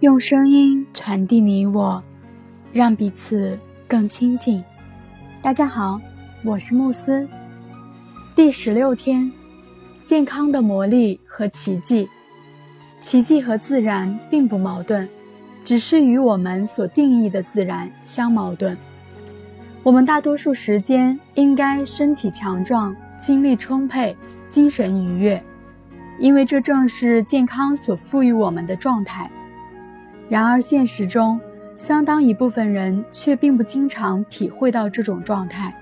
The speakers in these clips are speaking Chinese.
用声音传递你我，让彼此更亲近。大家好，我是慕斯。第十六天，健康的魔力和奇迹。奇迹和自然并不矛盾，只是与我们所定义的自然相矛盾。我们大多数时间应该身体强壮、精力充沛、精神愉悦，因为这正是健康所赋予我们的状态。然而，现实中，相当一部分人却并不经常体会到这种状态。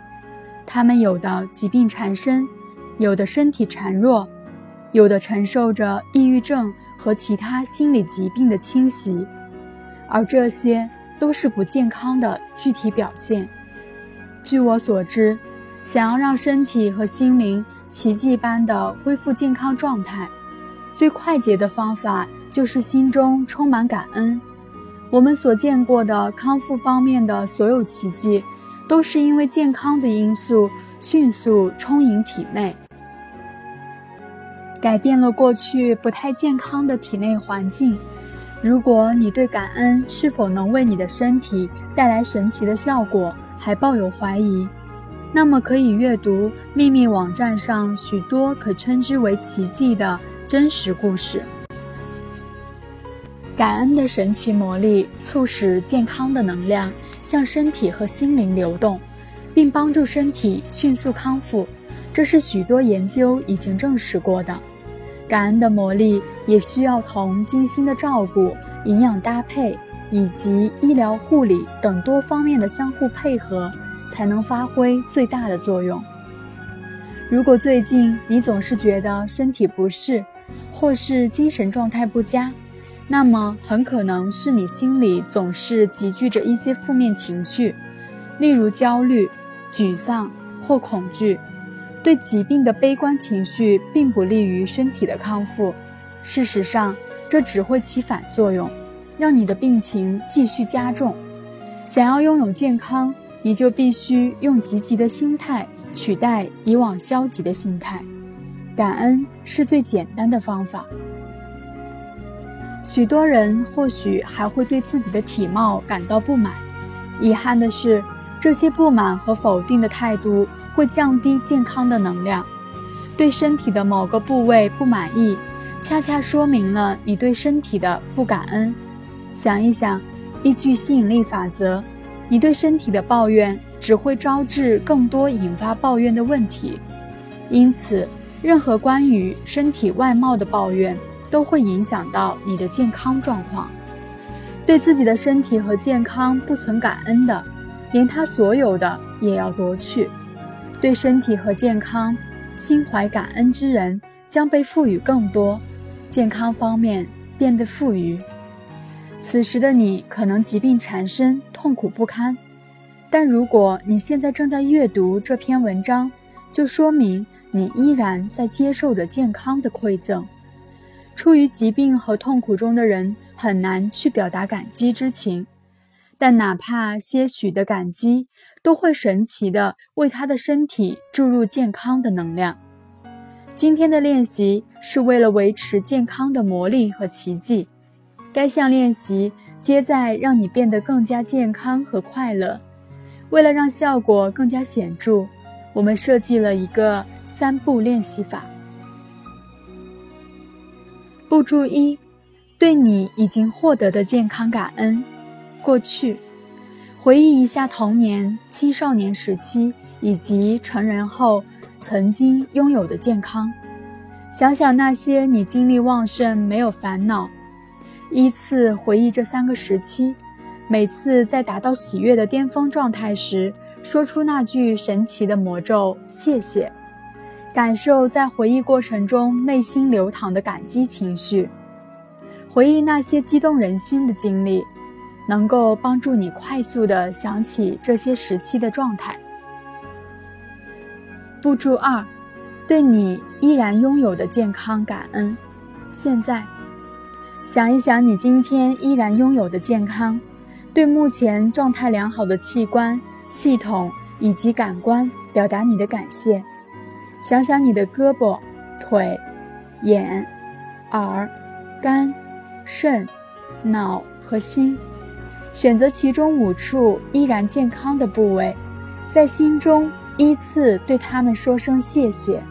他们有的疾病缠身，有的身体孱弱，有的承受着抑郁症和其他心理疾病的侵袭，而这些都是不健康的具体表现。据我所知，想要让身体和心灵奇迹般的恢复健康状态，最快捷的方法就是心中充满感恩。我们所见过的康复方面的所有奇迹，都是因为健康的因素迅速充盈体内，改变了过去不太健康的体内环境。如果你对感恩是否能为你的身体带来神奇的效果还抱有怀疑，那么可以阅读秘密网站上许多可称之为奇迹的。真实故事，感恩的神奇魔力促使健康的能量向身体和心灵流动，并帮助身体迅速康复。这是许多研究已经证实过的。感恩的魔力也需要同精心的照顾、营养搭配以及医疗护理等多方面的相互配合，才能发挥最大的作用。如果最近你总是觉得身体不适，或是精神状态不佳，那么很可能是你心里总是集聚着一些负面情绪，例如焦虑、沮丧或恐惧。对疾病的悲观情绪并不利于身体的康复，事实上，这只会起反作用，让你的病情继续加重。想要拥有健康，你就必须用积极的心态取代以往消极的心态。感恩是最简单的方法。许多人或许还会对自己的体貌感到不满。遗憾的是，这些不满和否定的态度会降低健康的能量。对身体的某个部位不满意，恰恰说明了你对身体的不感恩。想一想，依据吸引力法则，你对身体的抱怨只会招致更多引发抱怨的问题。因此。任何关于身体外貌的抱怨都会影响到你的健康状况。对自己的身体和健康不存感恩的，连他所有的也要夺去。对身体和健康心怀感恩之人将被赋予更多，健康方面变得富余。此时的你可能疾病缠身，痛苦不堪，但如果你现在正在阅读这篇文章，就说明你依然在接受着健康的馈赠。处于疾病和痛苦中的人很难去表达感激之情，但哪怕些许的感激，都会神奇的为他的身体注入健康的能量。今天的练习是为了维持健康的魔力和奇迹。该项练习皆在让你变得更加健康和快乐。为了让效果更加显著。我们设计了一个三步练习法。步骤一：对你已经获得的健康感恩。过去，回忆一下童年、青少年时期以及成人后曾经拥有的健康。想想那些你精力旺盛、没有烦恼。依次回忆这三个时期，每次在达到喜悦的巅峰状态时。说出那句神奇的魔咒“谢谢”，感受在回忆过程中内心流淌的感激情绪，回忆那些激动人心的经历，能够帮助你快速地想起这些时期的状态。步骤二，对你依然拥有的健康感恩。现在，想一想你今天依然拥有的健康，对目前状态良好的器官。系统以及感官表达你的感谢，想想你的胳膊、腿、眼、耳、肝、肾、脑和心，选择其中五处依然健康的部位，在心中依次对他们说声谢谢。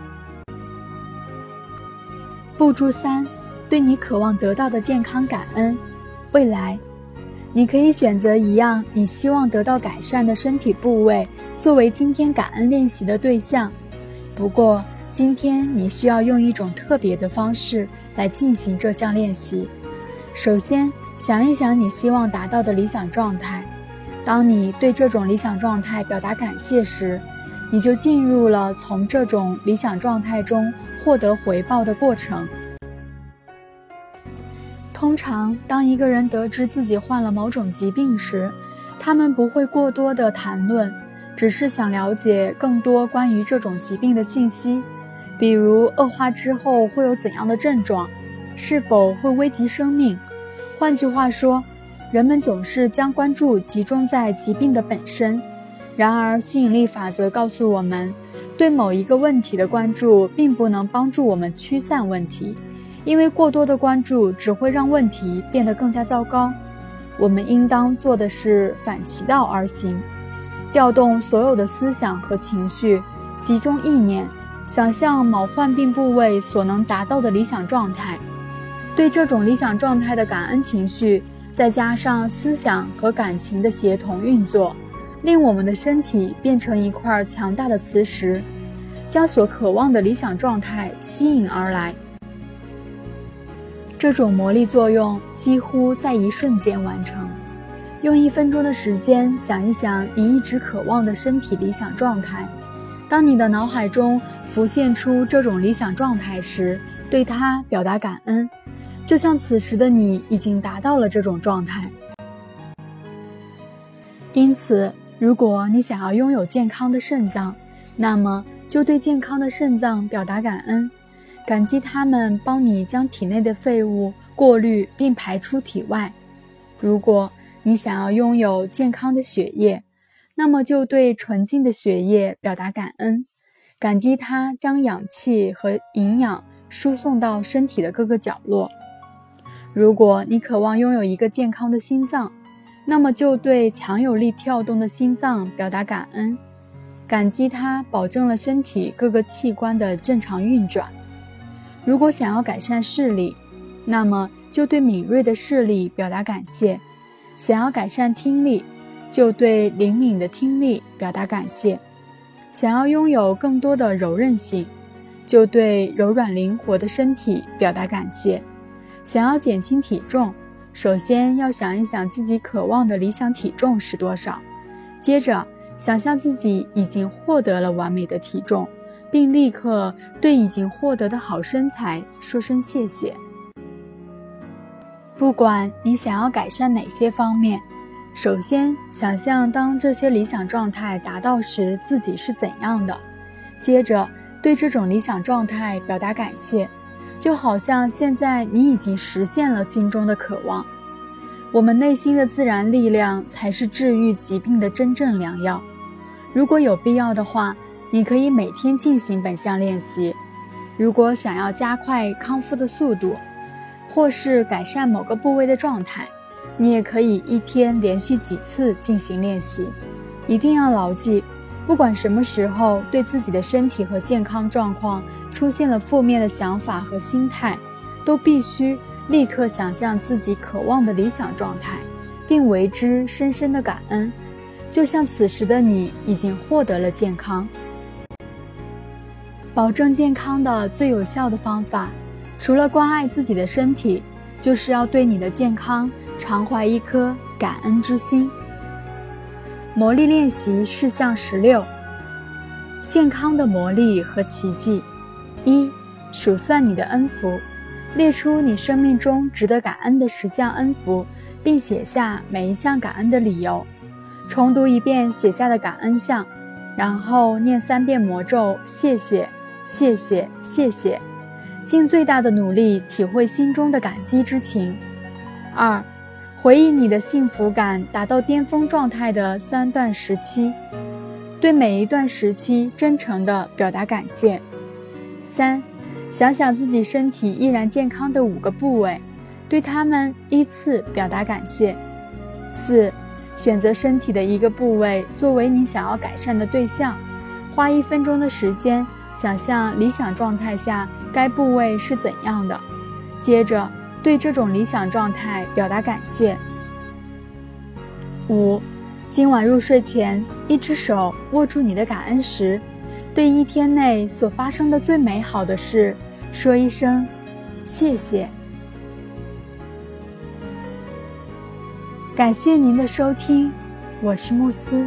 步骤三，对你渴望得到的健康感恩。未来，你可以选择一样你希望得到改善的身体部位作为今天感恩练习的对象。不过，今天你需要用一种特别的方式来进行这项练习。首先，想一想你希望达到的理想状态。当你对这种理想状态表达感谢时，你就进入了从这种理想状态中获得回报的过程。通常，当一个人得知自己患了某种疾病时，他们不会过多的谈论，只是想了解更多关于这种疾病的信息，比如恶化之后会有怎样的症状，是否会危及生命。换句话说，人们总是将关注集中在疾病的本身。然而，吸引力法则告诉我们，对某一个问题的关注并不能帮助我们驱散问题，因为过多的关注只会让问题变得更加糟糕。我们应当做的是反其道而行，调动所有的思想和情绪，集中意念，想象某患病部位所能达到的理想状态。对这种理想状态的感恩情绪，再加上思想和感情的协同运作，令我们的身体变成一块强大的磁石，将所渴望的理想状态吸引而来。这种魔力作用几乎在一瞬间完成。用一分钟的时间想一想你一直渴望的身体理想状态。当你的脑海中浮现出这种理想状态时，对它表达感恩。就像此时的你已经达到了这种状态，因此，如果你想要拥有健康的肾脏，那么就对健康的肾脏表达感恩，感激它们帮你将体内的废物过滤并排出体外。如果你想要拥有健康的血液，那么就对纯净的血液表达感恩，感激它将氧气和营养输送到身体的各个角落。如果你渴望拥有一个健康的心脏，那么就对强有力跳动的心脏表达感恩，感激它保证了身体各个器官的正常运转。如果想要改善视力，那么就对敏锐的视力表达感谢；想要改善听力，就对灵敏的听力表达感谢；想要拥有更多的柔韧性，就对柔软灵活的身体表达感谢。想要减轻体重，首先要想一想自己渴望的理想体重是多少，接着想象自己已经获得了完美的体重，并立刻对已经获得的好身材说声谢谢。不管你想要改善哪些方面，首先想象当这些理想状态达到时自己是怎样的，接着对这种理想状态表达感谢。就好像现在你已经实现了心中的渴望，我们内心的自然力量才是治愈疾病的真正良药。如果有必要的话，你可以每天进行本项练习。如果想要加快康复的速度，或是改善某个部位的状态，你也可以一天连续几次进行练习。一定要牢记。不管什么时候对自己的身体和健康状况出现了负面的想法和心态，都必须立刻想象自己渴望的理想状态，并为之深深的感恩，就像此时的你已经获得了健康。保证健康的最有效的方法，除了关爱自己的身体，就是要对你的健康常怀一颗感恩之心。魔力练习事项十六：健康的魔力和奇迹。一、数算你的恩福，列出你生命中值得感恩的十项恩福，并写下每一项感恩的理由。重读一遍写下的感恩项，然后念三遍魔咒：谢谢，谢谢，谢谢。尽最大的努力体会心中的感激之情。二。回忆你的幸福感达到巅峰状态的三段时期，对每一段时期真诚地表达感谢。三，想想自己身体依然健康的五个部位，对他们依次表达感谢。四，选择身体的一个部位作为你想要改善的对象，花一分钟的时间想象理想状态下该部位是怎样的，接着对这种理想状态表达感谢。五，今晚入睡前，一只手握住你的感恩石，对一天内所发生的最美好的事说一声谢谢。感谢您的收听，我是慕斯。